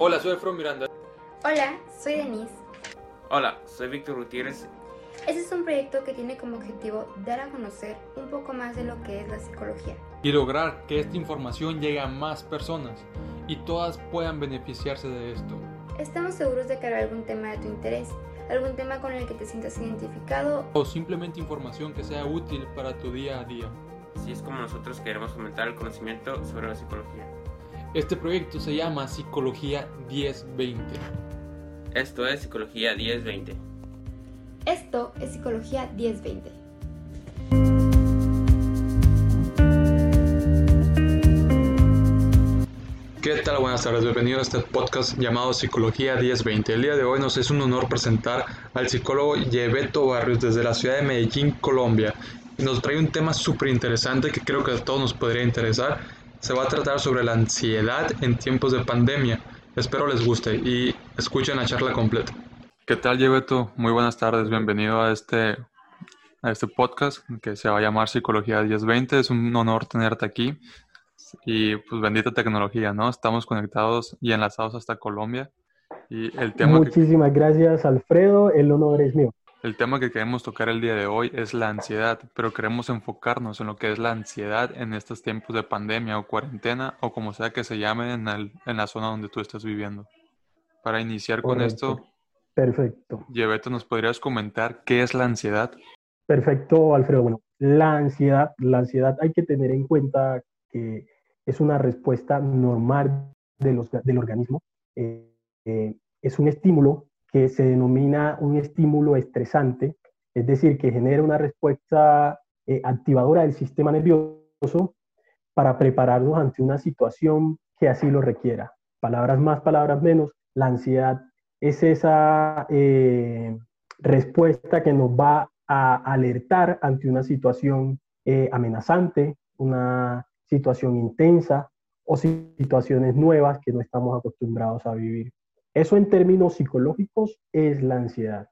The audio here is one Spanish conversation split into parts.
Hola, soy Alfredo Miranda. Hola, soy Denise. Hola, soy Víctor Gutiérrez. Este es un proyecto que tiene como objetivo dar a conocer un poco más de lo que es la psicología. Y lograr que esta información llegue a más personas y todas puedan beneficiarse de esto. Estamos seguros de que habrá algún tema de tu interés, algún tema con el que te sientas identificado O simplemente información que sea útil para tu día a día. Así es como nosotros queremos aumentar el conocimiento sobre la psicología. Este proyecto se llama Psicología 1020. Esto es Psicología 1020. Esto es Psicología 1020. ¿Qué tal? Buenas tardes, bienvenido a este podcast llamado Psicología 1020. El día de hoy nos es un honor presentar al psicólogo Yebeto Barrios desde la ciudad de Medellín, Colombia. Nos trae un tema súper interesante que creo que a todos nos podría interesar. Se va a tratar sobre la ansiedad en tiempos de pandemia. Espero les guste y escuchen la charla completa. ¿Qué tal, Yebeto? Muy buenas tardes, bienvenido a este, a este podcast que se va a llamar Psicología 1020. Es un honor tenerte aquí. Y pues bendita tecnología, ¿no? Estamos conectados y enlazados hasta Colombia. Y el tema, que, Muchísimas gracias, Alfredo. El honor es mío. El tema que queremos tocar el día de hoy es la ansiedad, pero queremos enfocarnos en lo que es la ansiedad en estos tiempos de pandemia o cuarentena o como sea que se llame en, el- en la zona donde tú estás viviendo. Para iniciar con esto, Perfecto. Yebeto, ¿nos podrías comentar qué es la ansiedad? Perfecto, Alfredo. Bueno, la ansiedad, la ansiedad hay que tener en cuenta que es una respuesta normal de los- del organismo. Eh, eh, es un estímulo que se denomina un estímulo estresante, es decir, que genera una respuesta eh, activadora del sistema nervioso para prepararnos ante una situación que así lo requiera. Palabras más, palabras menos, la ansiedad es esa eh, respuesta que nos va a alertar ante una situación eh, amenazante, una situación intensa o situaciones nuevas que no estamos acostumbrados a vivir. Eso en términos psicológicos es la ansiedad.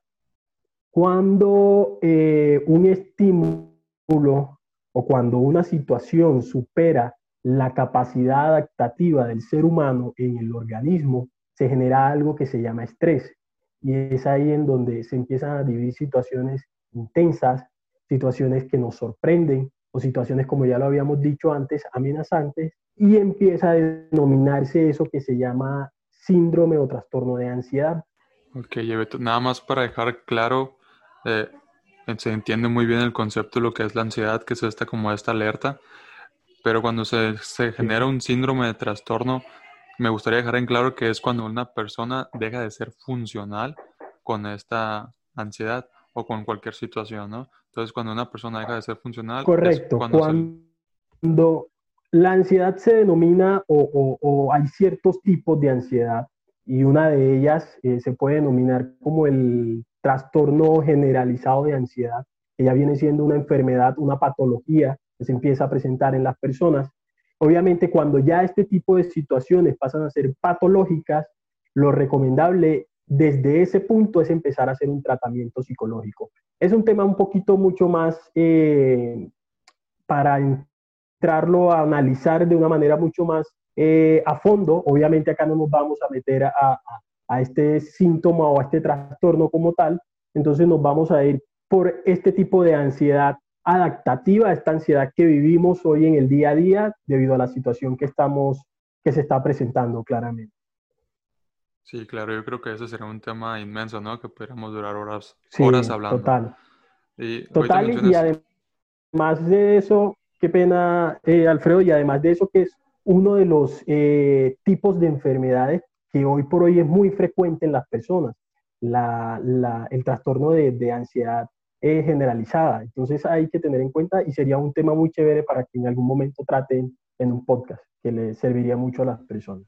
Cuando eh, un estímulo o cuando una situación supera la capacidad adaptativa del ser humano en el organismo, se genera algo que se llama estrés. Y es ahí en donde se empiezan a vivir situaciones intensas, situaciones que nos sorprenden o situaciones, como ya lo habíamos dicho antes, amenazantes, y empieza a denominarse eso que se llama síndrome o trastorno de ansiedad. Ok, Yebeto, nada más para dejar claro, eh, se entiende muy bien el concepto de lo que es la ansiedad, que es esta como esta alerta, pero cuando se, se genera un síndrome de trastorno, me gustaría dejar en claro que es cuando una persona deja de ser funcional con esta ansiedad o con cualquier situación, ¿no? Entonces, cuando una persona deja de ser funcional, es Correcto, cuando se- cuando la ansiedad se denomina o, hay ciertos tipos de ansiedad y una de ellas eh, se puede denominar como el trastorno generalizado de ansiedad, ya viene siendo una enfermedad, una patología que se empieza a presentar en las personas. Obviamente, cuando ya este tipo de situaciones pasan a ser patológicas, lo recomendable desde ese punto es empezar a hacer un tratamiento psicológico. Es un tema un poquito mucho más eh, para entrarlo a analizar de una manera mucho más eh, a fondo. Obviamente acá no nos vamos a meter a, a- a este síntoma o a este trastorno como tal, entonces nos vamos a ir por este tipo de ansiedad adaptativa, esta ansiedad que vivimos hoy en el día a día debido a la situación que estamos, que se está presentando claramente. Sí, claro, yo creo que ese sería un tema inmenso, ¿no? Que podríamos durar horas, Sí, horas hablando. total. Y Total, y además de eso, qué pena, eh, Alfredo, y además de eso, que es uno de los eh, tipos de enfermedades que hoy por hoy es muy frecuente en las personas, la- el trastorno de, de ansiedad generalizada. Entonces hay que tener en cuenta y sería un tema muy chévere para que en algún momento traten en un podcast, que le serviría mucho a las personas.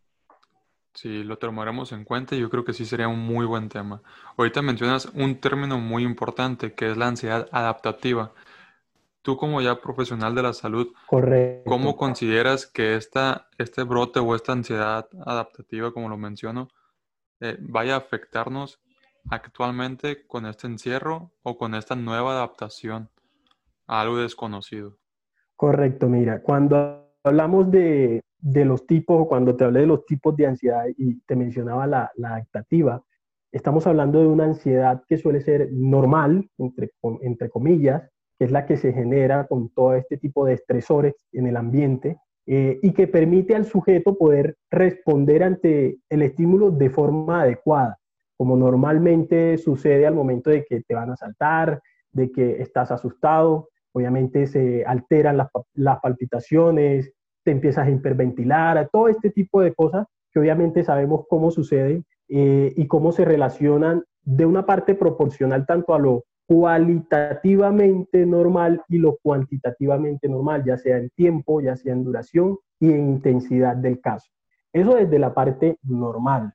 Sí, lo tomaremos en cuenta yo creo que sí sería un muy buen tema. Ahorita mencionas un término muy importante que es la ansiedad adaptativa. Tú como ya profesional de la salud, Correcto. ¿cómo consideras que esta, este brote o esta ansiedad adaptativa, como lo menciono, eh, vaya a afectarnos actualmente con este encierro o con esta nueva adaptación a algo desconocido? Correcto, mira, cuando hablamos de, de los tipos, cuando te hablé de los tipos de ansiedad y te mencionaba la, la adaptativa, estamos hablando de una ansiedad que suele ser normal, entre, entre comillas, que es la que se genera con todo este tipo de estresores en el ambiente eh, y que permite al sujeto poder responder ante el estímulo de forma adecuada, como normalmente sucede al momento de que te van a saltar, de que estás asustado, obviamente se alteran las, palpitaciones, te empiezas a hiperventilar, todo este tipo de cosas que obviamente sabemos cómo suceden eh, y cómo se relacionan de una parte proporcional tanto a lo cualitativamente normal y lo cuantitativamente normal, ya sea en tiempo, ya sea en duración y en intensidad del caso. Eso desde la parte normal,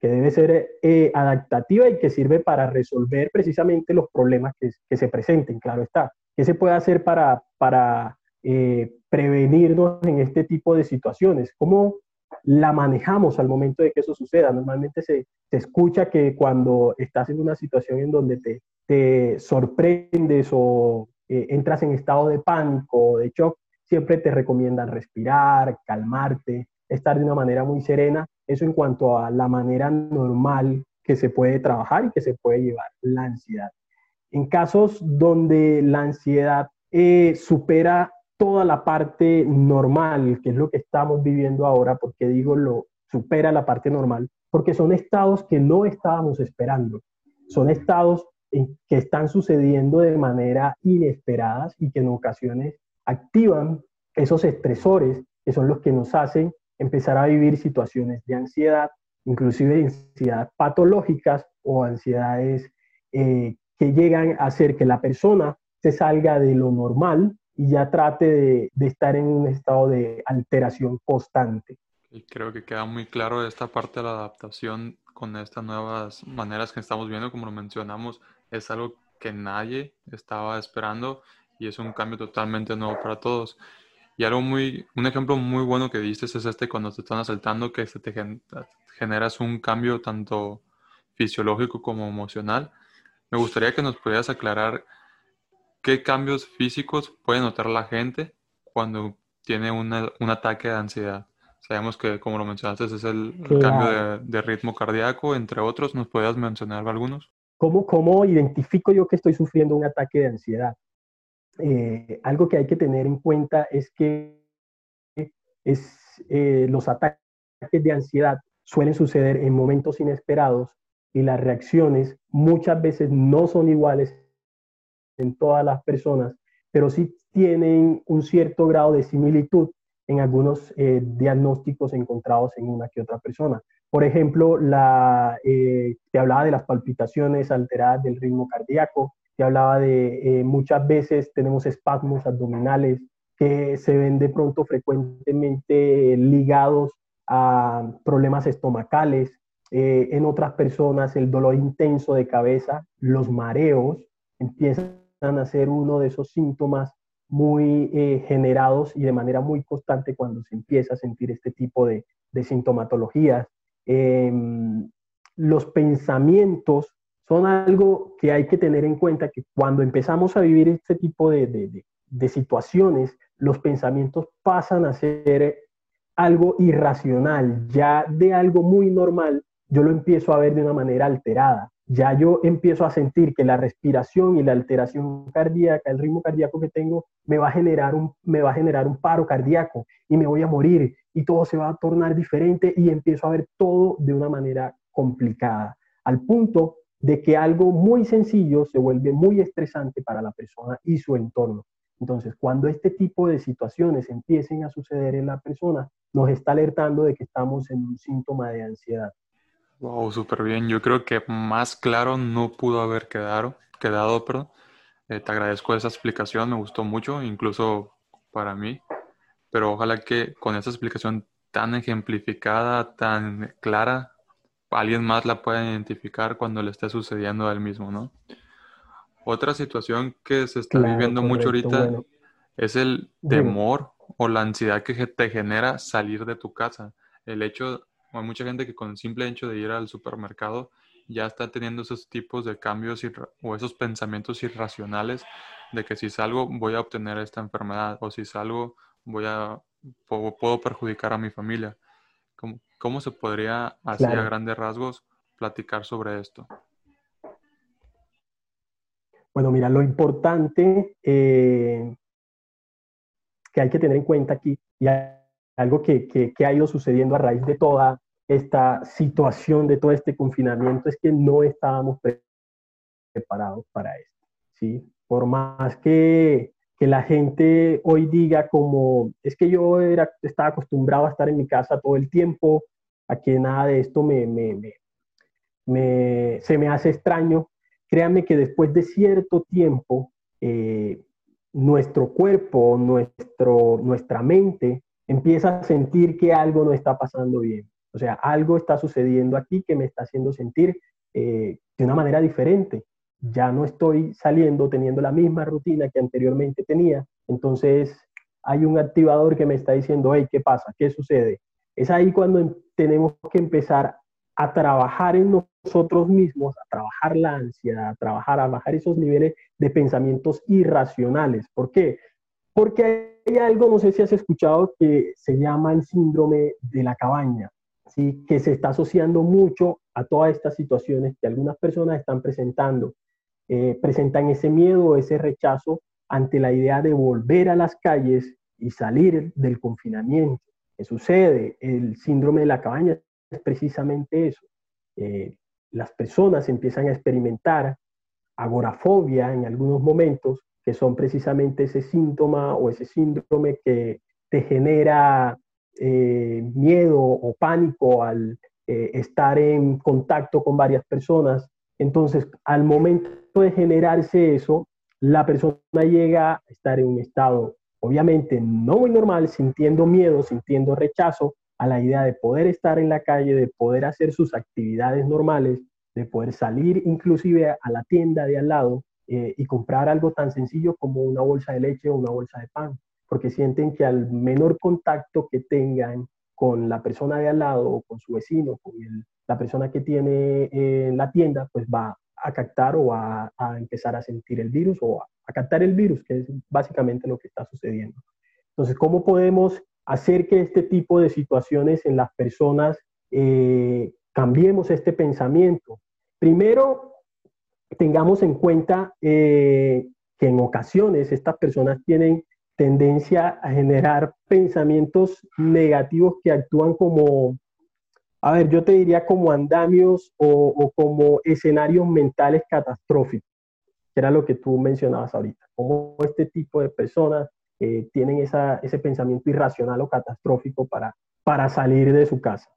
que debe ser eh, adaptativa y que sirve para resolver precisamente los problemas que, que, se presenten, claro está. ¿Qué se puede hacer para, para eh, prevenirnos en este tipo de situaciones? ¿Cómo la manejamos al momento de que eso suceda? Normalmente se, se escucha que cuando estás en una situación en donde te, te sorprendes o eh, entras en estado de pánico o de shock, siempre te recomiendan respirar, calmarte, estar de una manera muy serena. Eso en cuanto a la manera normal que se puede trabajar y que se puede llevar la ansiedad. En casos donde la ansiedad eh, supera toda la parte normal, que es lo que estamos viviendo ahora, porque digo lo supera la parte normal, porque son estados que no estábamos esperando. Son estados que están sucediendo de manera inesperada y que en ocasiones activan esos estresores que son los que nos hacen empezar a vivir situaciones de ansiedad, inclusive ansiedad patológicas o ansiedades eh, que llegan a hacer que la persona se salga de lo normal y ya trate de, de estar en un estado de alteración constante. Y creo que queda muy claro esta parte de la adaptación con estas nuevas maneras que estamos viendo, como lo mencionamos, es algo que nadie estaba esperando y es un cambio totalmente nuevo para todos. Y algo muy, un ejemplo muy bueno que diste es este cuando te están asaltando, que se te generas un cambio tanto fisiológico como emocional. Me gustaría que nos pudieras aclarar qué cambios físicos puede notar la gente cuando tiene un ataque de ansiedad. Sabemos que, como lo mencionaste, es el, cambio de, de, ritmo cardíaco, entre otros. ¿Nos podrías mencionar algunos? ¿Cómo, ¿Cómo identifico yo que estoy sufriendo un ataque de ansiedad? Eh, algo que hay que tener en cuenta es que es, eh, los ataques de ansiedad suelen suceder en momentos inesperados y las reacciones muchas veces no son iguales en todas las personas, pero sí tienen un cierto grado de similitud en algunos eh, diagnósticos encontrados en una que otra persona. Por ejemplo, la, eh, te hablaba de las palpitaciones alteradas del ritmo cardíaco, te hablaba de eh, muchas veces tenemos espasmos abdominales que se ven de pronto frecuentemente ligados a problemas estomacales. Eh, en otras personas el dolor intenso de cabeza, los mareos empiezan a ser uno de esos síntomas muy generados y de manera muy constante cuando se empieza a sentir este tipo de, de sintomatologías. Em, los pensamientos son algo que hay que tener en cuenta que cuando empezamos a vivir este tipo de, de, situaciones, los pensamientos pasan a ser algo irracional, ya de algo muy normal, yo lo empiezo a ver de una manera alterada. Ya yo empiezo a sentir que la respiración y la alteración cardíaca, el ritmo cardíaco que tengo, me va a generar un, me va a generar un paro cardíaco y me voy a morir y todo se va a tornar diferente y empiezo a ver todo de una manera complicada, al punto de que algo muy sencillo se vuelve muy estresante para la persona y su entorno. Entonces, cuando este tipo de situaciones empiecen a suceder en la persona, nos está alertando de que estamos en un síntoma de ansiedad. Wow, súper bien. Yo creo que más claro no pudo haber quedado, quedado perdón. Eh, te agradezco esa explicación, me gustó mucho, incluso para mí pero ojalá que con esa explicación tan ejemplificada, tan clara, alguien más la pueda identificar cuando le esté sucediendo a él mismo, ¿no? Otra situación que se está viviendo mucho ahorita es el temor o la ansiedad que te genera salir de tu casa. El hecho, hay mucha gente que con el simple hecho de ir al supermercado ya está teniendo esos tipos de cambios o esos pensamientos irracionales de que si salgo voy a obtener esta enfermedad o si salgo voy a puedo perjudicar a mi familia. ¿Cómo, cómo se podría, así a grandes rasgos, platicar sobre esto? Bueno, mira, lo importante eh, que hay que tener en cuenta aquí, y algo que, que, ha ido sucediendo a raíz de toda esta situación, de todo este confinamiento, es que no estábamos preparados para esto. ¿sí? Por más que, que la gente hoy diga como, es que yo era, estaba acostumbrado a estar en mi casa todo el tiempo, a que nada de esto me, me, me, se me hace extraño, créanme que después de cierto tiempo, eh, nuestro cuerpo, nuestro, nuestra mente empieza a sentir que algo no está pasando bien. O sea, algo está sucediendo aquí que me está haciendo sentir eh, de una manera diferente. Ya no estoy saliendo teniendo la misma rutina que anteriormente tenía. Entonces, hay un activador que me está diciendo, hey, ¿qué pasa? ¿Qué sucede? Es ahí cuando em, tenemos que empezar a trabajar en nosotros mismos, a trabajar la ansiedad, a trabajar, a bajar esos niveles de pensamientos irracionales. ¿Por qué? Porque hay algo, no sé si has escuchado, que se llama el síndrome de la cabaña, ¿sí? que se está asociando mucho a todas estas situaciones que algunas personas están presentando. Eh, presentan ese miedo, ese rechazo ante la idea de volver a las calles y salir del confinamiento. ¿Qué sucede? El síndrome de la cabaña es precisamente eso. Eh, las personas empiezan a experimentar agorafobia en algunos momentos, que son precisamente ese síntoma o ese síndrome que te genera eh, miedo o pánico al eh, estar en contacto con varias personas. Entonces, al momento de generarse eso, la persona llega a estar en un estado, obviamente, no muy normal, sintiendo miedo, sintiendo rechazo, a la idea de poder estar en la calle, de poder hacer sus actividades normales, de poder salir inclusive a la tienda de al lado eh, y comprar algo tan sencillo como una bolsa de leche o una bolsa de pan, porque sienten que al menor contacto que tengan con la persona de al lado o con su vecino, con la persona que tiene en la tienda, pues va a captar o a, a empezar a sentir el virus o a, a captar el virus, que es básicamente lo que está sucediendo. Entonces, ¿cómo podemos hacer que este tipo de situaciones en las personas eh, cambiemos este pensamiento. Primero, tengamos en cuenta eh, que en ocasiones estas personas tienen tendencia a generar pensamientos negativos que actúan como, a ver, yo te diría como andamios o, como escenarios mentales catastróficos, que era lo que tú mencionabas ahorita, como este tipo de personas tienen ese pensamiento irracional o catastrófico para, para salir de su casa.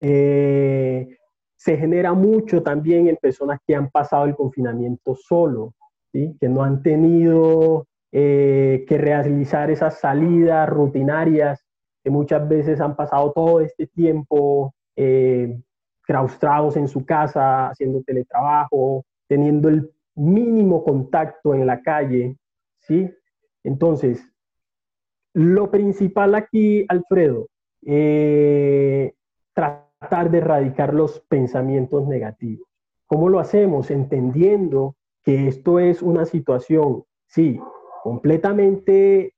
Eh, se genera mucho también en personas que han pasado el confinamiento solo, ¿sí? que no han tenido eh, que realizar esas salidas rutinarias, que muchas veces han pasado todo este tiempo claustrados en su casa, haciendo teletrabajo, teniendo el mínimo contacto en la calle, ¿sí? Entonces, lo principal aquí, Alfredo, eh, tratar de erradicar los pensamientos negativos. ¿Cómo lo hacemos? Entendiendo que esto es una situación, sí, completamente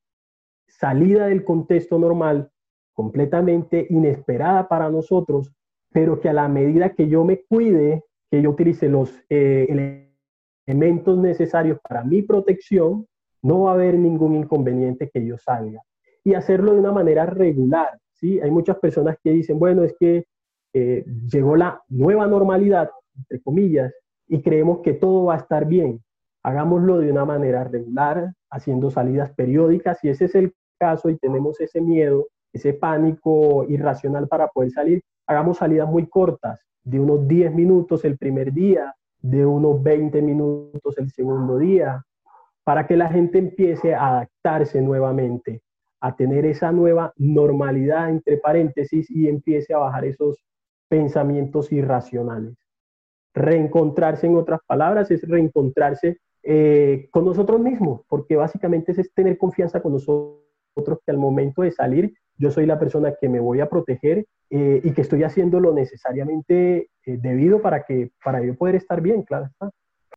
salida del contexto normal, completamente inesperada para nosotros, pero que a la medida que yo me cuide, que yo utilice los eh, elementos necesarios para mi protección, no va a haber ningún inconveniente que yo salga. Y hacerlo de una manera regular, ¿sí? Hay muchas personas que dicen, bueno, es que eh, llegó la nueva normalidad, entre comillas, y creemos que todo va a estar bien. Hagámoslo de una manera regular, haciendo salidas periódicas. Si ese es el caso y tenemos ese miedo, ese pánico irracional para poder salir, hagamos salidas muy cortas, de unos 10 minutos el primer día, de unos 20 minutos el segundo día, para que la gente empiece a adaptarse nuevamente, a tener esa nueva normalidad, entre paréntesis, y empiece a bajar esos pensamientos irracionales. Reencontrarse, en otras palabras, es reencontrarse eh, con nosotros mismos, porque básicamente es tener confianza con nosotros que al momento de salir yo soy la persona que me voy a proteger eh, y que estoy haciendo lo necesariamente eh, debido para que para yo poder estar bien, claro está.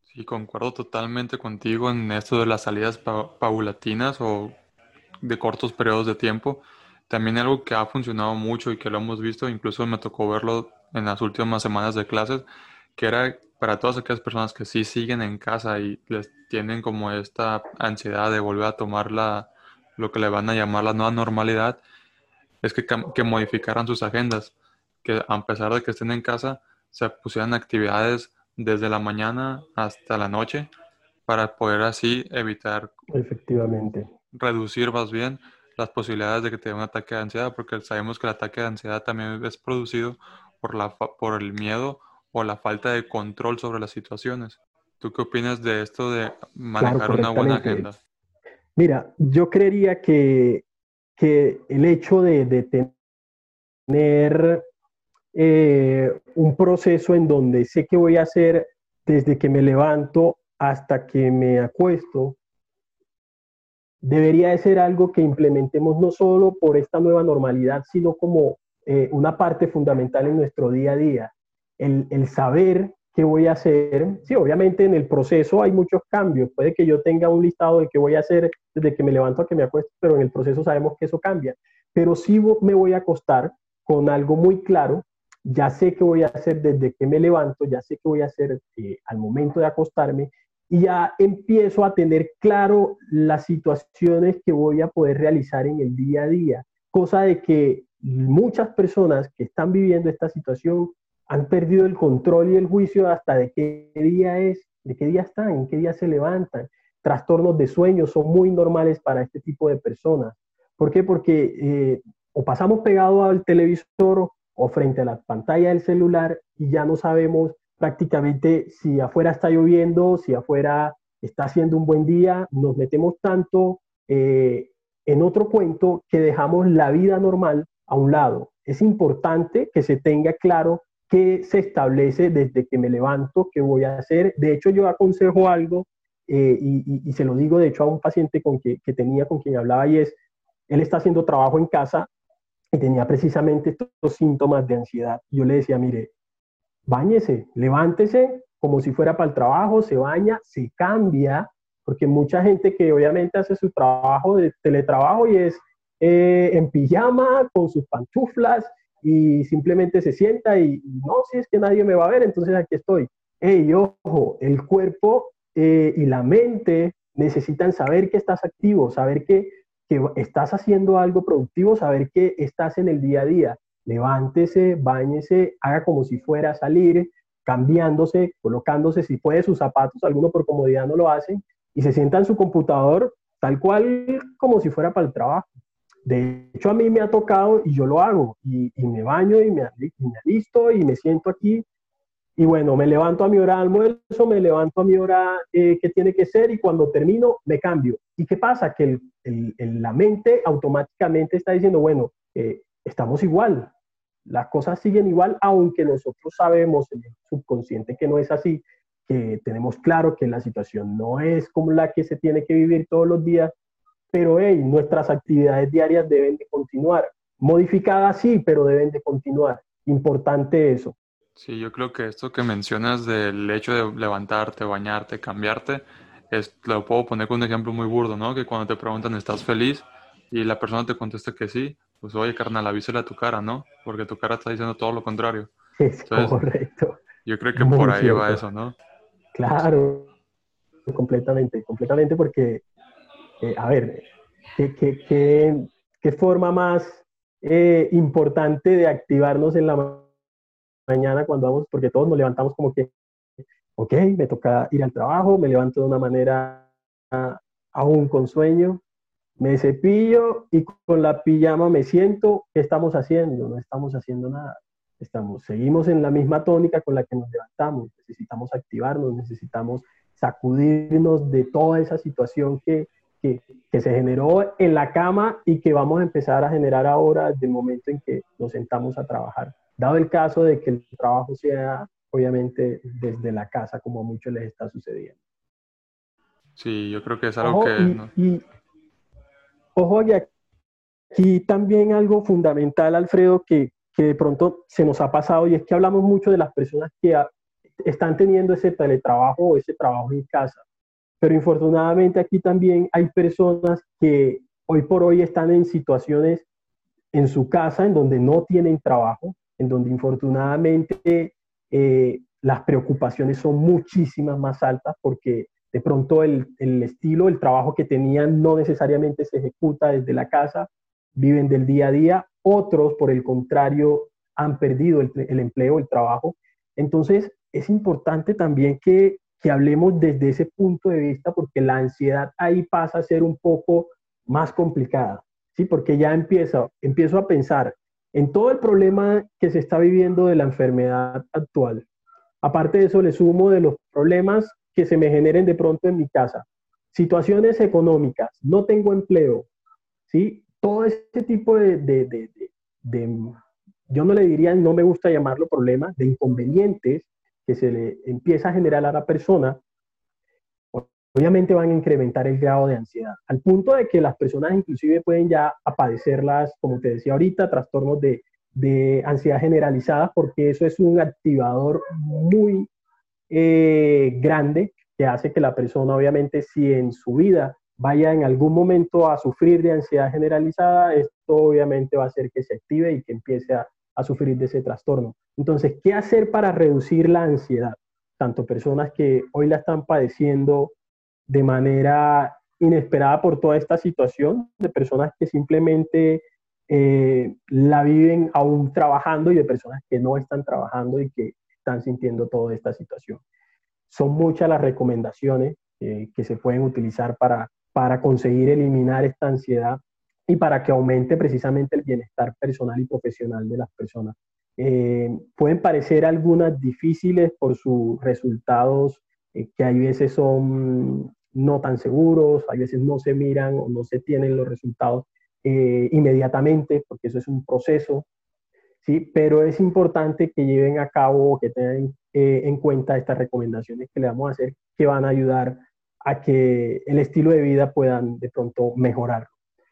Sí, concuerdo totalmente contigo en esto de las salidas paulatinas o de cortos periodos de tiempo. También algo que ha funcionado mucho y que lo hemos visto, incluso me tocó verlo en las últimas semanas de clases, que era para todas aquellas personas que sí siguen en casa y les tienen como esta ansiedad de volver a tomar la, lo que le van a llamar la nueva normalidad, es que, que modificaran sus agendas, que a pesar de que estén en casa, se pusieran actividades desde la mañana hasta la noche para poder así evitar efectivamente. reducir más bien las posibilidades de que te dé un ataque de ansiedad porque sabemos que el ataque de ansiedad también es producido por la por el miedo o la falta de control sobre las situaciones. ¿Tú qué opinas de esto de manejar una buena agenda? Mira, yo creería que, que el hecho de, de tener eh, un proceso en donde sé que voy a hacer desde que me levanto hasta que me acuesto, debería de ser algo que implementemos no solo por esta nueva normalidad, sino como eh, una parte fundamental en nuestro día a día el, saber qué voy a hacer. Sí, obviamente en el proceso hay muchos cambios. Puede que yo tenga un listado de qué voy a hacer desde que me levanto a que me acuesto, pero en el proceso sabemos que eso cambia. Pero sí me voy a acostar con algo muy claro. Ya sé qué voy a hacer desde que me levanto, ya sé qué voy a hacer eh, al momento de acostarme y ya empiezo a tener claro las situaciones que voy a poder realizar en el día a día. Cosa de que muchas personas que están viviendo esta situación han perdido el control y el juicio hasta de qué día es, de qué día están, en qué día se levantan. Trastornos de sueño son muy normales para este tipo de personas. ¿Por qué? Porque eh, o pasamos pegado al televisor o frente a la pantalla del celular y ya no sabemos prácticamente si afuera está lloviendo, si afuera está haciendo un buen día, nos metemos tanto eh, en otro cuento que dejamos la vida normal a un lado. Es importante que se tenga claro que se establece desde que me levanto, qué voy a hacer. De hecho, yo aconsejo algo eh, y, se lo digo, de hecho, a un paciente con que, que, tenía, con quien hablaba, y es, él está haciendo trabajo en casa y tenía precisamente estos síntomas de ansiedad. Yo le decía, mire, báñese, levántese como si fuera para el trabajo, se baña, se cambia, porque mucha gente que obviamente hace su trabajo de teletrabajo y es eh, en pijama, con sus pantuflas, y simplemente se sienta y no, si es que nadie me va a ver, entonces aquí estoy. Hey, ojo, el cuerpo eh, y la mente necesitan saber que estás activo, saber que, que estás haciendo algo productivo, saber que estás en el día a día. Levántese, báñese, haga como si fuera a salir, cambiándose, colocándose, si puede, sus zapatos, alguno por comodidad no lo hacen, y se sienta en su computador tal cual como si fuera para el trabajo. De hecho, a mí me ha tocado y yo lo hago, y, me baño y me, y me y me siento aquí. Y bueno, me levanto a mi hora de almuerzo, me levanto a mi hora eh, que tiene que ser y cuando termino me cambio. ¿Y qué pasa? Que la mente automáticamente está diciendo, bueno, eh, estamos igual, las cosas siguen igual, aunque nosotros sabemos en el subconsciente que no es así, que tenemos claro que la situación no es como la que se tiene que vivir todos los días, pero hey, nuestras actividades diarias deben de continuar. Modificadas sí, pero deben de continuar. Importante eso. Sí, yo creo que esto que mencionas del hecho de levantarte, bañarte, cambiarte, es, lo puedo poner con un ejemplo muy burdo, ¿no? Que cuando te preguntan, ¿estás feliz? Y la persona te contesta que sí, pues oye, carnal, avísale a tu cara, ¿no? Porque tu cara está diciendo todo lo contrario. Es correcto. Yo creo que por ahí va eso, ¿no? Claro, completamente, completamente porque eh, a ver, ¿qué, qué, forma más eh, importante de activarnos en la mañana cuando vamos, porque todos nos levantamos como que, ok, me toca ir al trabajo, me levanto de una manera aún con sueño, me cepillo y con la pijama me siento, ¿qué estamos haciendo? No estamos haciendo nada. Estamos, seguimos en la misma tónica con la que nos levantamos. Necesitamos activarnos, necesitamos sacudirnos de toda esa situación que, que, se generó en la cama y que vamos a empezar a generar ahora desde el momento en que nos sentamos a trabajar. Dado el caso de que el trabajo sea obviamente desde la casa, como a muchos les está sucediendo. Sí, yo creo que es algo que... Y, ojo, y aquí también algo fundamental, Alfredo, que, que de pronto se nos ha pasado, y es que hablamos mucho de las personas que están teniendo ese teletrabajo o ese trabajo en casa. Pero infortunadamente aquí también hay personas que hoy por hoy están en situaciones en su casa en donde no tienen trabajo, en donde infortunadamente eh, las preocupaciones son muchísimas más altas porque de pronto el, estilo, el trabajo que tenían no necesariamente se ejecuta desde la casa, viven del día a día, otros por el contrario han perdido el, el empleo, el trabajo. Entonces es importante también que, que hablemos desde ese punto de vista porque la ansiedad ahí pasa a ser un poco más complicada, ¿sí? Porque ya empiezo, empiezo a pensar en todo el problema que se está viviendo de la enfermedad actual. Aparte de eso, le sumo de los problemas que se me generen de pronto en mi casa. Situaciones económicas, no tengo empleo, ¿sí? Todo este tipo de, de, de, yo no le diría, no me gusta llamarlo problema, de inconvenientes que se le empieza a generar a la persona, obviamente van a incrementar el grado de ansiedad, al punto de que las personas inclusive pueden ya padecerlas, como te decía ahorita, trastornos de, de ansiedad generalizada, porque eso es un activador muy eh, grande que hace que la persona, obviamente, si en su vida vaya en algún momento a sufrir de ansiedad generalizada, esto obviamente va a hacer que se active y que empiece a, sufrir de ese trastorno. Entonces, ¿qué hacer para reducir la ansiedad? Tanto personas que hoy la están padeciendo de manera inesperada por toda esta situación, de personas que simplemente eh, la viven aún trabajando y de personas que no están trabajando y que están sintiendo toda esta situación. Son muchas las recomendaciones eh, que se pueden utilizar para, para conseguir eliminar esta ansiedad y para que aumente precisamente el bienestar personal y profesional de las personas. Eh, pueden parecer algunas difíciles por sus resultados que hay veces son no tan seguros, hay veces no se miran o no se tienen los resultados eh, inmediatamente, porque eso es un proceso, ¿sí? pero es importante que lleven a cabo, que tengan eh, en cuenta estas recomendaciones que le vamos a hacer, que van a ayudar a que el estilo de vida puedan de pronto mejorar.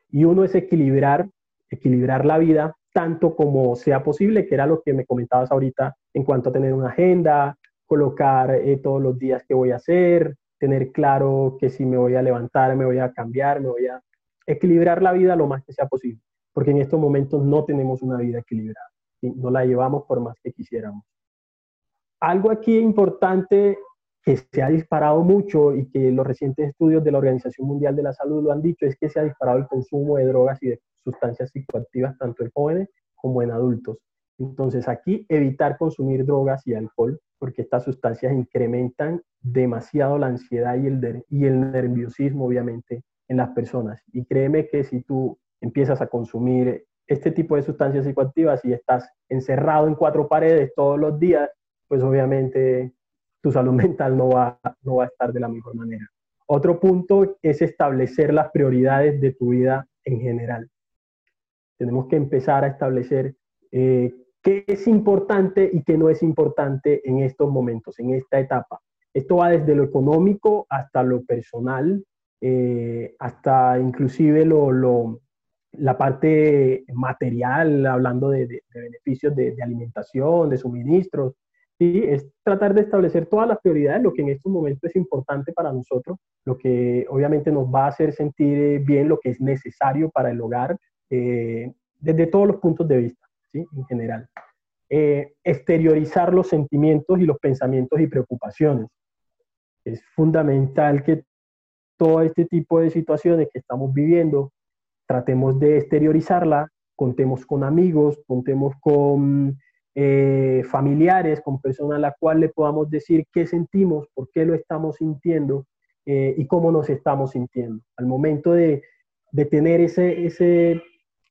Y uno es equilibrar, equilibrar la vida tanto como sea posible, que era lo que me comentabas ahorita en cuanto a tener una agenda, colocar eh, todos los días que voy a hacer, tener claro que si me voy a levantar, me voy a cambiar, me voy a equilibrar la vida lo más que sea posible, porque en estos momentos no tenemos una vida equilibrada, no la llevamos por más que quisiéramos. Algo aquí importante que se ha disparado mucho y que los recientes estudios de la Organización Mundial de la Salud lo han dicho es que se ha disparado el consumo de drogas y de sustancias psicoactivas tanto en jóvenes como en adultos. Entonces aquí evitar consumir drogas y alcohol porque estas sustancias incrementan demasiado la ansiedad y el, y el nerviosismo, obviamente, en las personas. Y créeme que si tú empiezas a consumir este tipo de sustancias psicoactivas y estás encerrado en cuatro paredes todos los días, pues obviamente tu salud mental no va, no va a estar de la mejor manera. Otro punto es establecer las prioridades de tu vida en general. Tenemos que empezar a establecer eh, qué es importante y qué no es importante en estos momentos, en esta etapa. Esto va desde lo económico hasta lo personal, eh, hasta inclusive lo, la parte material, hablando de, beneficios de, alimentación, de suministros. ¿sí? Es tratar de establecer todas las prioridades, lo que en estos momentos es importante para nosotros, lo que obviamente nos va a hacer sentir bien, lo que es necesario para el hogar, eh, desde todos los puntos de vista en general. Eh, exteriorizar los sentimientos y los pensamientos y preocupaciones. Es fundamental que todo este tipo de situaciones que estamos viviendo, tratemos de exteriorizarla, contemos con amigos, contemos con eh, familiares, con personas a las cuales le podamos decir qué sentimos, por qué lo estamos sintiendo eh, y cómo nos estamos sintiendo. Al momento de, de tener ese, ese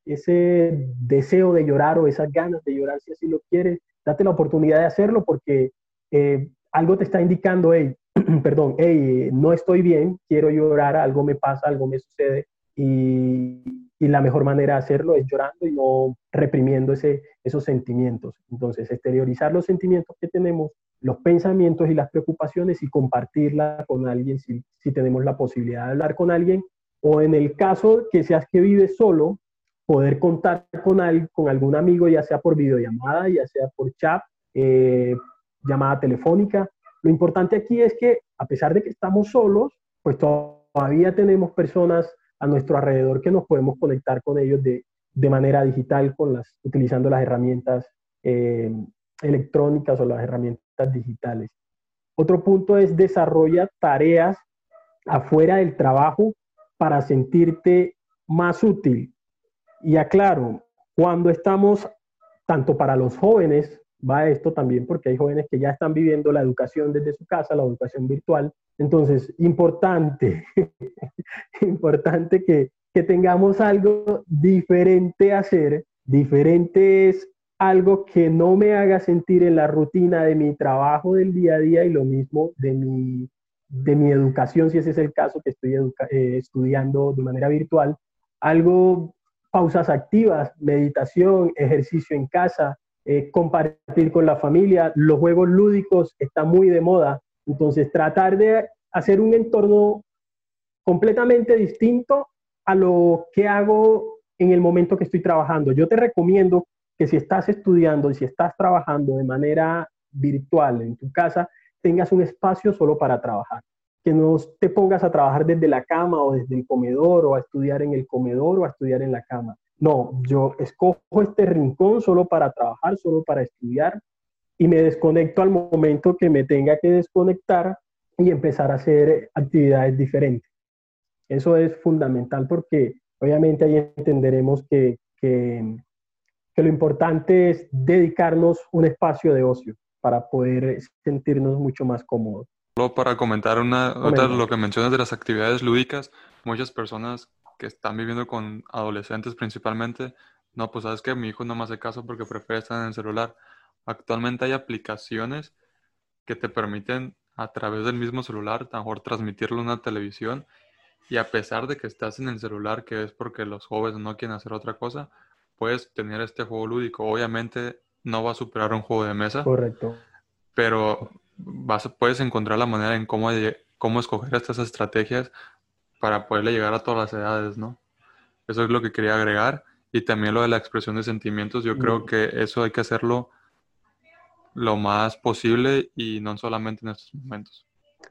ese deseo de llorar o esas ganas de llorar, si así lo quieres, date la oportunidad de hacerlo porque eh, algo te está indicando, hey, perdón, hey, no estoy bien, quiero llorar, algo me pasa, algo me sucede y, y la mejor manera de hacerlo es llorando y no reprimiendo ese, esos sentimientos. Entonces, exteriorizar los sentimientos que tenemos, los pensamientos y las preocupaciones y compartirla con alguien si, si tenemos la posibilidad de hablar con alguien o en el caso que seas que vives solo, poder contar con, con algún amigo, ya sea por videollamada, ya sea por chat, eh, llamada telefónica. Lo importante aquí es que, a pesar de que estamos solos, pues todavía tenemos personas a nuestro alrededor que nos podemos conectar con ellos de, de manera digital con las, utilizando las herramientas eh, electrónicas o las herramientas digitales. Otro punto es desarrolla tareas afuera del trabajo para sentirte más útil. Y aclaro, cuando estamos, tanto para los jóvenes, va esto también porque hay jóvenes que ya están viviendo la educación desde su casa, la educación virtual. Entonces, importante, importante que, que tengamos algo diferente a hacer. Diferente es algo que no me haga sentir en la rutina de mi trabajo del día a día y lo mismo de mi, de mi educación, si ese es el caso que estoy eh, estudiando de manera virtual. Algo, pausas activas, meditación, ejercicio en casa, eh, compartir con la familia, los juegos lúdicos están muy de moda, entonces tratar de hacer un entorno completamente distinto a lo que hago en el momento que estoy trabajando. Yo te recomiendo que si estás estudiando y si estás trabajando de manera virtual en tu casa, tengas un espacio solo para trabajar. Que no te pongas a trabajar desde la cama o desde el comedor o a estudiar en el comedor o a estudiar en la cama. No, yo escojo este rincón solo para trabajar, solo para estudiar y me desconecto al momento que me tenga que desconectar y empezar a hacer actividades diferentes. Eso es fundamental porque obviamente ahí entenderemos que, que, lo importante es dedicarnos un espacio de ocio para poder sentirnos mucho más cómodos. Solo para comentar una, otra lo que mencionas de las actividades lúdicas, muchas personas que están viviendo con adolescentes principalmente, no, pues sabes que mi hijo no me hace caso porque prefiere estar en el celular. Actualmente hay aplicaciones que te permiten a través del mismo celular, a lo mejor transmitirlo a una televisión y a pesar de que estás en el celular, que es porque los jóvenes no quieren hacer otra cosa, puedes tener este juego lúdico. Obviamente no va a superar un juego de mesa. Correcto. Pero vas, puedes encontrar la manera en cómo, cómo escoger estas estrategias para poderle llegar a todas las edades, ¿no? Eso es lo que quería agregar. Y también lo de la expresión de sentimientos, yo creo que eso hay que hacerlo lo más posible y no solamente en estos momentos.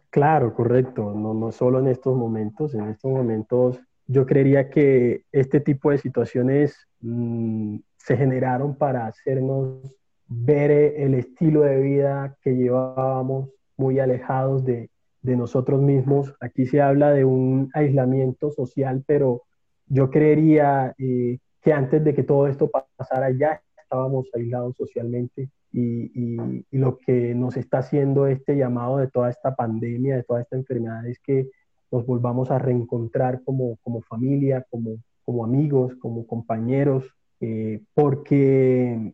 Claro, correcto. No, no solo en estos momentos. En estos momentos yo creería que este tipo de situaciones mm, se generaron para hacernos ver el estilo de vida que llevábamos muy alejados de, de nosotros mismos. Aquí se habla de un aislamiento social, pero yo creería eh, que antes de que todo esto pasara ya estábamos aislados socialmente y, lo que nos está haciendo este llamado de toda esta pandemia, de toda esta enfermedad, es que nos volvamos a reencontrar como, como familia, como, como amigos, como compañeros, eh, porque,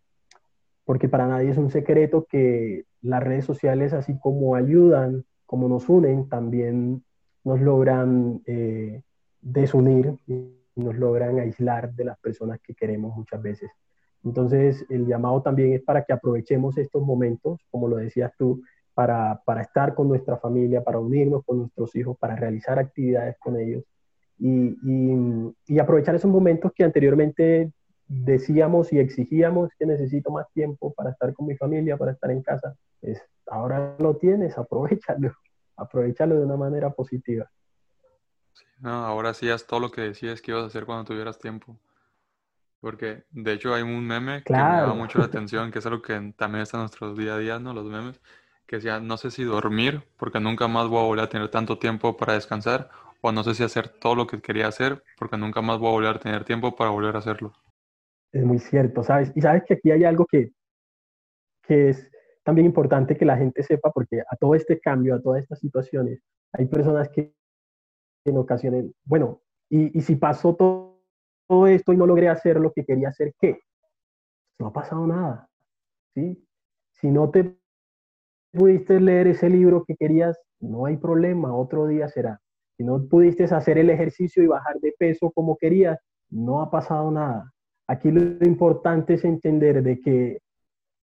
porque para nadie es un secreto que las redes sociales, así como ayudan como nos unen, también nos logran eh, desunir y nos logran aislar de las personas que queremos muchas veces. Entonces, el llamado también es para que aprovechemos estos momentos, como lo decías tú, para, para estar con nuestra familia, para unirnos con nuestros hijos, para realizar actividades con ellos y, y, y aprovechar esos momentos que anteriormente decíamos y exigíamos que necesito más tiempo para estar con mi familia, para estar en casa. Es, ahora lo tienes, aprovechalo, aprovechalo de una manera positiva. no, ahora sí haz todo lo que decías que ibas a hacer cuando tuvieras tiempo. Porque de hecho hay un meme que me llama mucho la atención, que es algo que también está en nuestros día a día, ¿no? Los memes, que decía, no sé si dormir, porque nunca más voy a volver a tener tanto tiempo para descansar, o no sé si hacer todo lo que quería hacer, porque nunca más voy a volver a tener tiempo para volver a hacerlo. Es muy cierto, ¿sabes? Y sabes que aquí hay algo que, que es también importante que la gente sepa, porque a todo este cambio, a todas estas situaciones, hay personas que en ocasiones, bueno, y, si pasó todo, todo, esto y no logré hacer lo que quería hacer, ¿qué? No ha pasado nada, ¿sí? Si no te pudiste leer ese libro que querías, no hay problema, otro día será. Si no pudiste hacer el ejercicio y bajar de peso como querías, no ha pasado nada. Aquí lo importante es entender de que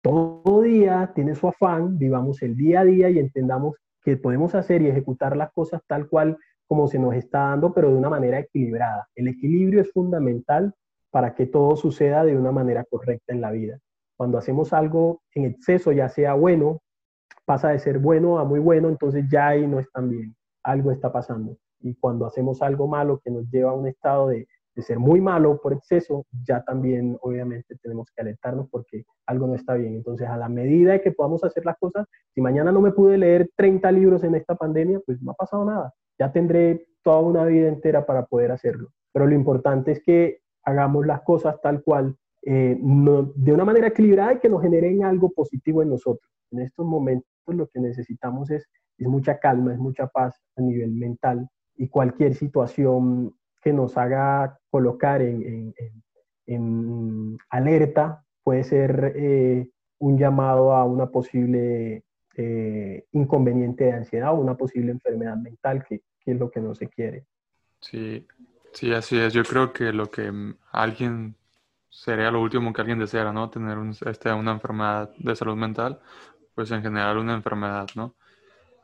todo día tiene su afán, vivamos el día a día y entendamos que podemos hacer y ejecutar las cosas tal cual como se nos está dando, pero de una manera equilibrada. El equilibrio es fundamental para que todo suceda de una manera correcta en la vida. Cuando hacemos algo en exceso, ya sea bueno, pasa de ser bueno a muy bueno, entonces ya ahí no es tan bien. Algo está pasando. y cuando hacemos algo malo que nos lleva a un estado de, de ser muy malo por exceso, ya también obviamente tenemos que alertarnos porque algo no está bien. Entonces, a la medida de que podamos hacer las cosas, si mañana no me pude leer 30 libros en esta pandemia, pues no ha pasado nada. Ya tendré toda una vida entera para poder hacerlo. Pero lo importante es que hagamos las cosas tal cual, eh, de una manera equilibrada y que nos generen algo positivo en nosotros. En estos momentos lo que necesitamos es, es mucha calma, es mucha paz a nivel mental y cualquier situación que nos haga colocar en, alerta puede ser eh, un llamado a una posible eh, inconveniente de ansiedad o una posible enfermedad mental, que, es lo que no se quiere. Sí, sí, así es. Yo creo que lo que alguien sería lo último que alguien deseara, ¿no? Tener este, una enfermedad de salud mental, pues en general una enfermedad, ¿no?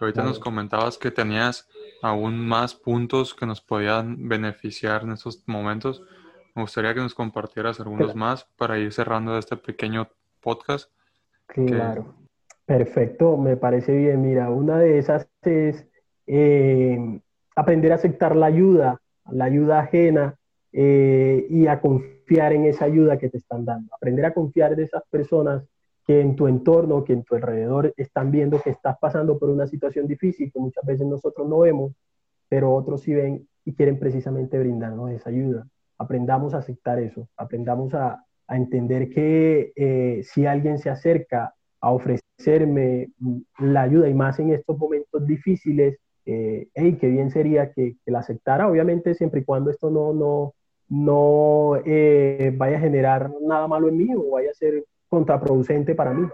Ahorita nos comentabas que tenías aún más puntos que nos podían beneficiar en estos momentos. Me gustaría que nos compartieras algunos más para ir cerrando este pequeño podcast. Claro. Perfecto, me parece bien. Mira, una de esas es eh, aprender a aceptar la ayuda, la ayuda ajena eh, y a confiar en esa ayuda que te están dando. Aprender a confiar de esas personas que en tu entorno, que en tu alrededor están viendo que estás pasando por una situación difícil que muchas veces nosotros no vemos, pero otros sí ven y quieren precisamente brindarnos esa ayuda. Aprendamos a aceptar eso, aprendamos a, entender que eh, si alguien se acerca a ofrecerme la ayuda y más en estos momentos difíciles, eh, qué bien sería que, que, la aceptara, obviamente siempre y cuando esto no, no, no eh, vaya a generar nada malo en mí o vaya a ser contraproducente para mí.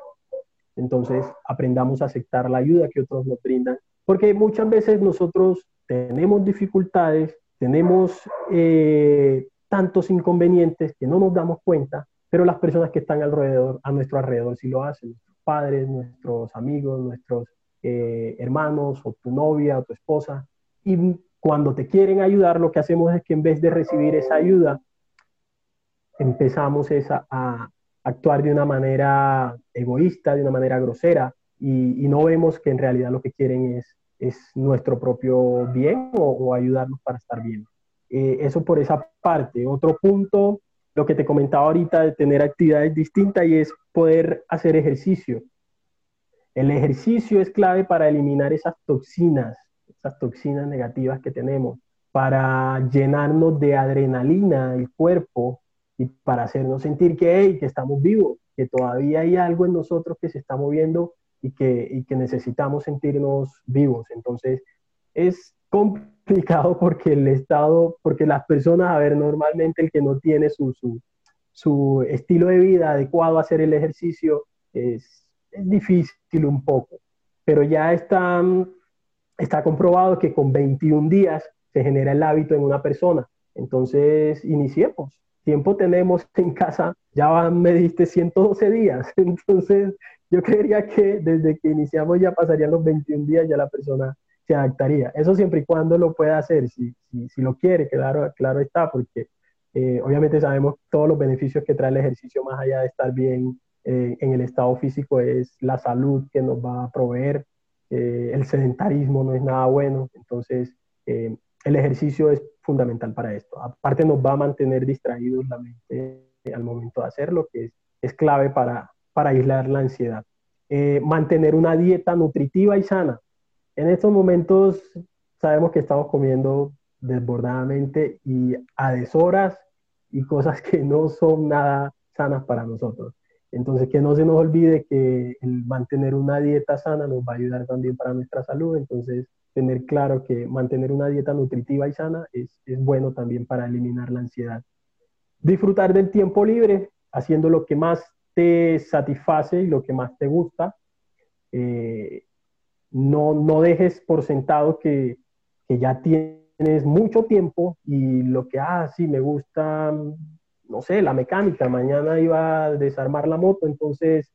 Entonces, aprendamos a aceptar la ayuda que otros nos brindan, porque muchas veces nosotros tenemos dificultades, tenemos eh, tantos inconvenientes que no nos damos cuenta, pero las personas que están alrededor, a nuestro alrededor sí lo hacen, nuestros padres, nuestros amigos, nuestros eh, hermanos o tu novia o tu esposa. Y cuando te quieren ayudar, lo que hacemos es que en vez de recibir esa ayuda, empezamos esa, a, actuar de una manera egoísta, de una manera grosera, y, no vemos que en realidad lo que quieren es, es nuestro propio bien o, ayudarnos para estar bien. Eh, eso por esa parte. Otro punto, lo que te comentaba ahorita de tener actividades distintas y es poder hacer ejercicio. El ejercicio es clave para eliminar esas toxinas, esas toxinas negativas que tenemos, para llenarnos de adrenalina el cuerpo, y para hacernos sentir que, que estamos vivos, que todavía hay algo en nosotros que se está moviendo y que, y que necesitamos sentirnos vivos. Entonces, es complicado porque el Estado, porque las personas, a ver, normalmente el que no tiene su, su, su estilo de vida adecuado a hacer el ejercicio es, es difícil un poco, pero ya está, está comprobado que con 21 días se genera el hábito en una persona. Entonces, iniciemos tiempo tenemos en casa, ya me diste 112 días, entonces yo creería que desde que iniciamos ya pasarían los 21 días, ya la persona se adaptaría. Eso siempre y cuando lo pueda hacer, si, si, si lo quiere, claro, claro está, porque eh, obviamente sabemos todos los beneficios que trae el ejercicio más allá de estar bien eh, en el estado físico, es la salud que nos va a proveer, eh, el sedentarismo no es nada bueno, entonces el ejercicio es fundamental para esto. Aparte nos va a mantener distraídos la mente al momento de hacerlo, que es, clave para, para aislar la ansiedad. Eh, mantener una dieta nutritiva y sana. En estos momentos sabemos que estamos comiendo desbordadamente y a deshoras y cosas que no son nada sanas para nosotros. Entonces, que no se nos olvide que el mantener una dieta sana nos va a ayudar también para nuestra salud. Entonces, tener claro que mantener una dieta nutritiva y sana es, bueno también para eliminar la ansiedad. Disfrutar del tiempo libre, haciendo lo que más te satisface y lo que más te gusta. Eh, no, no dejes por sentado que, que, ya tienes mucho tiempo y lo que, ah, sí, me gusta, no sé, la mecánica, mañana iba a desarmar la moto, entonces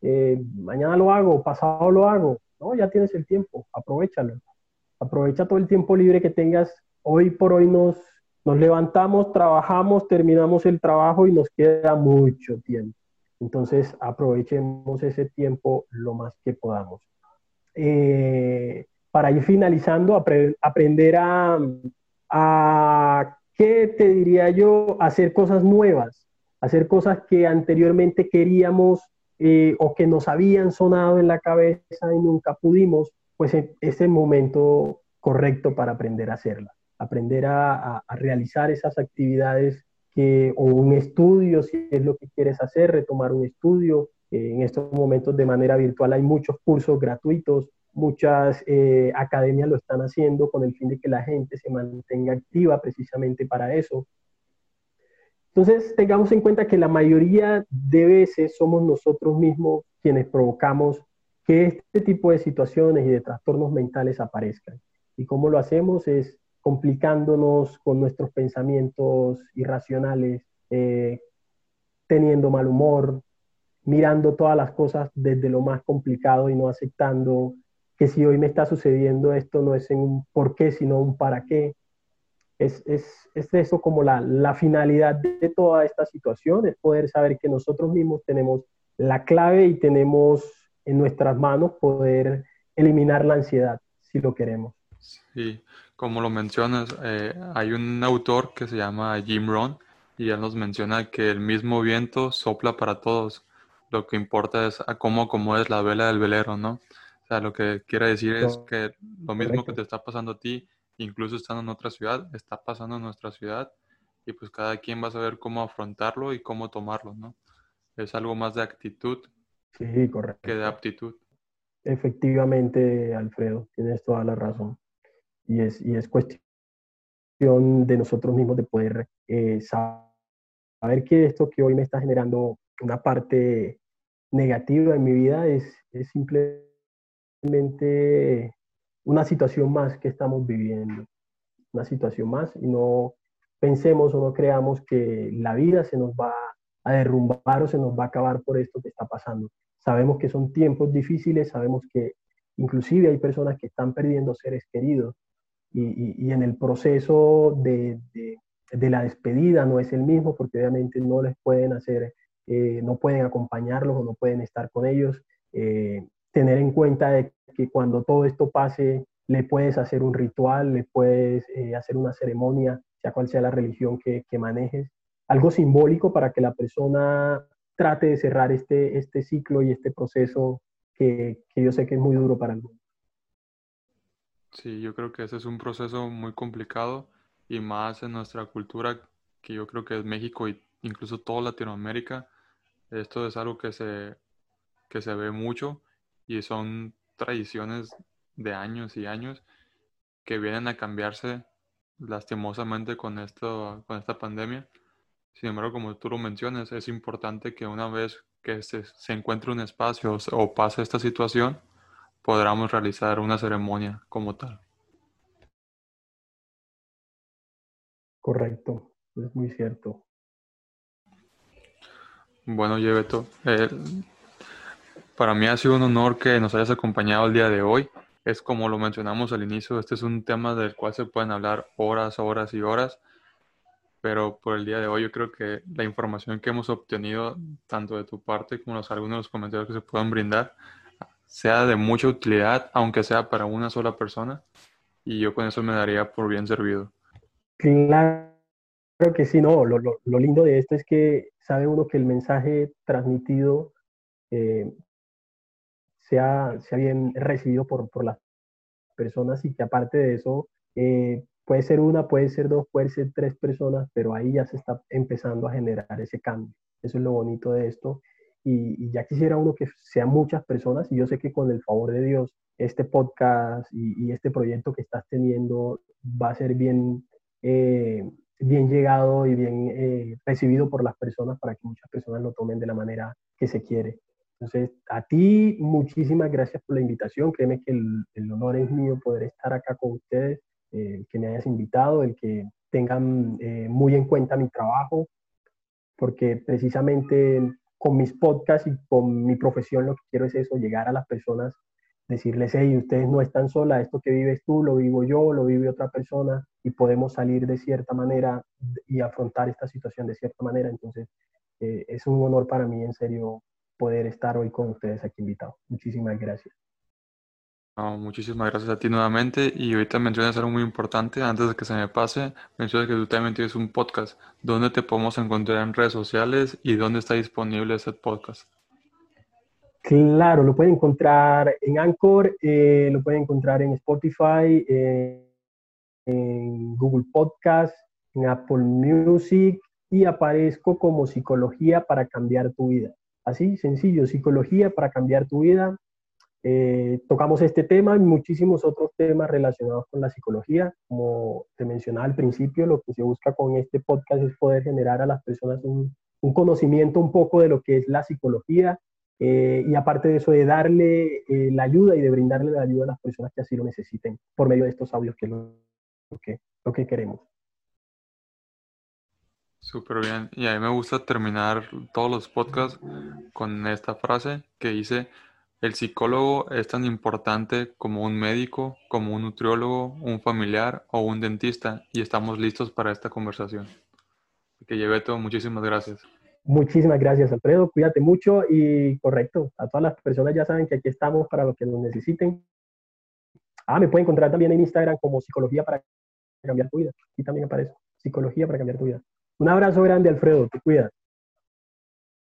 eh, mañana lo hago, pasado lo hago. No, ya tienes el tiempo, aprovechalo. Aprovecha todo el tiempo libre que tengas. Hoy por hoy nos, nos levantamos, trabajamos, terminamos el trabajo y nos queda mucho tiempo. Entonces, aprovechemos ese tiempo lo más que podamos. Eh, para ir finalizando, aprender a, a, ¿qué te diría yo? Hacer cosas nuevas, hacer cosas que anteriormente queríamos eh, o que nos habían sonado en la cabeza y nunca pudimos, pues es el momento correcto para aprender a hacerlas, aprender a, realizar esas actividades que, o un estudio, si es lo que quieres hacer, retomar un estudio. En estos momentos de manera virtual hay muchos cursos gratuitos, muchas eh, academias lo están haciendo con el fin de que la gente se mantenga activa precisamente para eso. Entonces, tengamos en cuenta que la mayoría de veces somos nosotros mismos quienes provocamos que este tipo de situaciones y de trastornos mentales aparezcan. ¿Y cómo lo hacemos? Es complicándonos con nuestros pensamientos irracionales, eh, teniendo mal humor, mirando todas las cosas desde lo más complicado y no aceptando que si hoy me está sucediendo esto no es en un por qué, sino un para qué. Es, es, es eso como la, la finalidad de toda esta situación, es poder saber que nosotros mismos tenemos la clave y tenemos en nuestras manos poder eliminar la ansiedad si lo queremos. Sí, como lo mencionas, eh, hay un autor que se llama Jim Rohn y él nos menciona que el mismo viento sopla para todos. Lo que importa es a cómo acomodes la vela del velero, ¿no? O sea, lo que quiere decir es que lo mismo que te está pasando a ti, incluso estando en otra ciudad, está pasando en nuestra ciudad y pues cada quien va a saber cómo afrontarlo y cómo tomarlo, ¿no? Es algo más de actitud sí, correcto. que de aptitud. Efectivamente, Alfredo, tienes toda la razón y es, y es cuestión de nosotros mismos de poder eh, saber que esto que hoy me está generando una parte negativa en mi vida es, es simplemente una situación más que estamos viviendo, una situación más y no pensemos o no creamos que la vida se nos va a derrumbar o se nos va a acabar por esto que está pasando. Sabemos que son tiempos difíciles, sabemos que inclusive hay personas que están perdiendo seres queridos y, en el proceso de, la despedida no es el mismo porque obviamente no les pueden hacer, eh, no pueden acompañarlos o no pueden estar con ellos. Eh, tener en cuenta de que cuando todo esto pase, le puedes hacer un ritual, le puedes eh, hacer una ceremonia, sea cual sea la religión que, manejes, algo simbólico para que la persona trate de cerrar este, este ciclo y este proceso que, que yo sé que es muy duro para el. Sí, yo creo que ese es un proceso muy complicado y más en nuestra cultura, que yo creo que es México e incluso toda Latinoamérica. Esto es algo que se, que se ve mucho y son tradiciones de años y años que vienen a cambiarse lastimosamente con, esto, con esta pandemia. Sin embargo, como tú lo mencionas, es importante que una vez que se, se encuentre un espacio o pase esta situación, podamos realizar una ceremonia como tal. Correcto, es muy cierto. Bueno, Yebeto, eh, para mí ha sido un honor que nos hayas acompañado el día de hoy. Es como lo mencionamos al inicio, este es un tema del cual se pueden hablar horas, horas y horas, pero por el día de hoy yo creo que la información que hemos obtenido, tanto de tu parte como los, algunos de los comentarios que se puedan brindar, sea de mucha utilidad, aunque sea para una sola persona, y yo con eso me daría por bien servido. Claro que sí, no, lo, lo, lindo de esto es que sabe uno que el mensaje transmitido eh, sea, sea bien recibido por, por las personas y que aparte de eso, eh, puede ser una, puede ser dos, puede ser tres personas, pero ahí ya se está empezando a generar ese cambio. Eso es lo bonito de esto y, ya quisiera uno que sean muchas personas y yo sé que con el favor de Dios este podcast y, este proyecto que estás teniendo va a ser bien, eh, bien llegado y bien eh, recibido por las personas para que muchas personas lo tomen de la manera que se quiere. Entonces, a ti muchísimas gracias por la invitación. Créeme que el, honor es mío poder estar acá con ustedes, eh, que me hayas invitado, el que tengan muy en cuenta mi trabajo, porque precisamente con mis podcasts y con mi profesión lo que quiero es eso, llegar a las personas, decirles, hey, ustedes no están solas, esto que vives tú lo vivo yo, lo vive otra persona y podemos salir de cierta manera y afrontar esta situación de cierta manera. Entonces, eh, es un honor para mí, en serio, poder estar hoy con ustedes aquí invitados. Muchísimas gracias. Muchísimas gracias a ti nuevamente y ahorita mencionas algo muy importante, antes de que se me pase, mencionas que tú también tienes un podcast. ¿Dónde te podemos encontrar en redes sociales y dónde está disponible ese podcast? Claro, lo pueden encontrar en Anchor, eh, lo pueden encontrar en Spotify, eh, en Google Podcast, en Apple Music y aparezco como Psicología para cambiar tu vida. Así, sencillo, Psicología para cambiar tu vida. Eh, tocamos este tema y muchísimos otros temas relacionados con la psicología. Como te mencionaba al principio, lo que se busca con este podcast es poder generar a las personas un, conocimiento un poco de lo que es la psicología eh, y aparte de eso de darle eh, la ayuda y de brindarle la ayuda a las personas que así lo necesiten por medio de estos audios que es lo, que, lo que queremos. Súper bien. Y a mí me gusta terminar todos los podcasts con esta frase que dice, el psicólogo es tan importante como un médico, como un nutriólogo, un familiar o un dentista y estamos listos para esta conversación. Que todo, muchísimas gracias. Muchísimas gracias, Alfredo. Cuídate mucho y correcto. A todas las personas ya saben que aquí estamos para lo que nos necesiten. Ah, me pueden encontrar también en Instagram como Psicología para cambiar tu vida. Aquí también aparece Psicología para cambiar tu vida. Un abrazo grande, Alfredo. Te cuidas.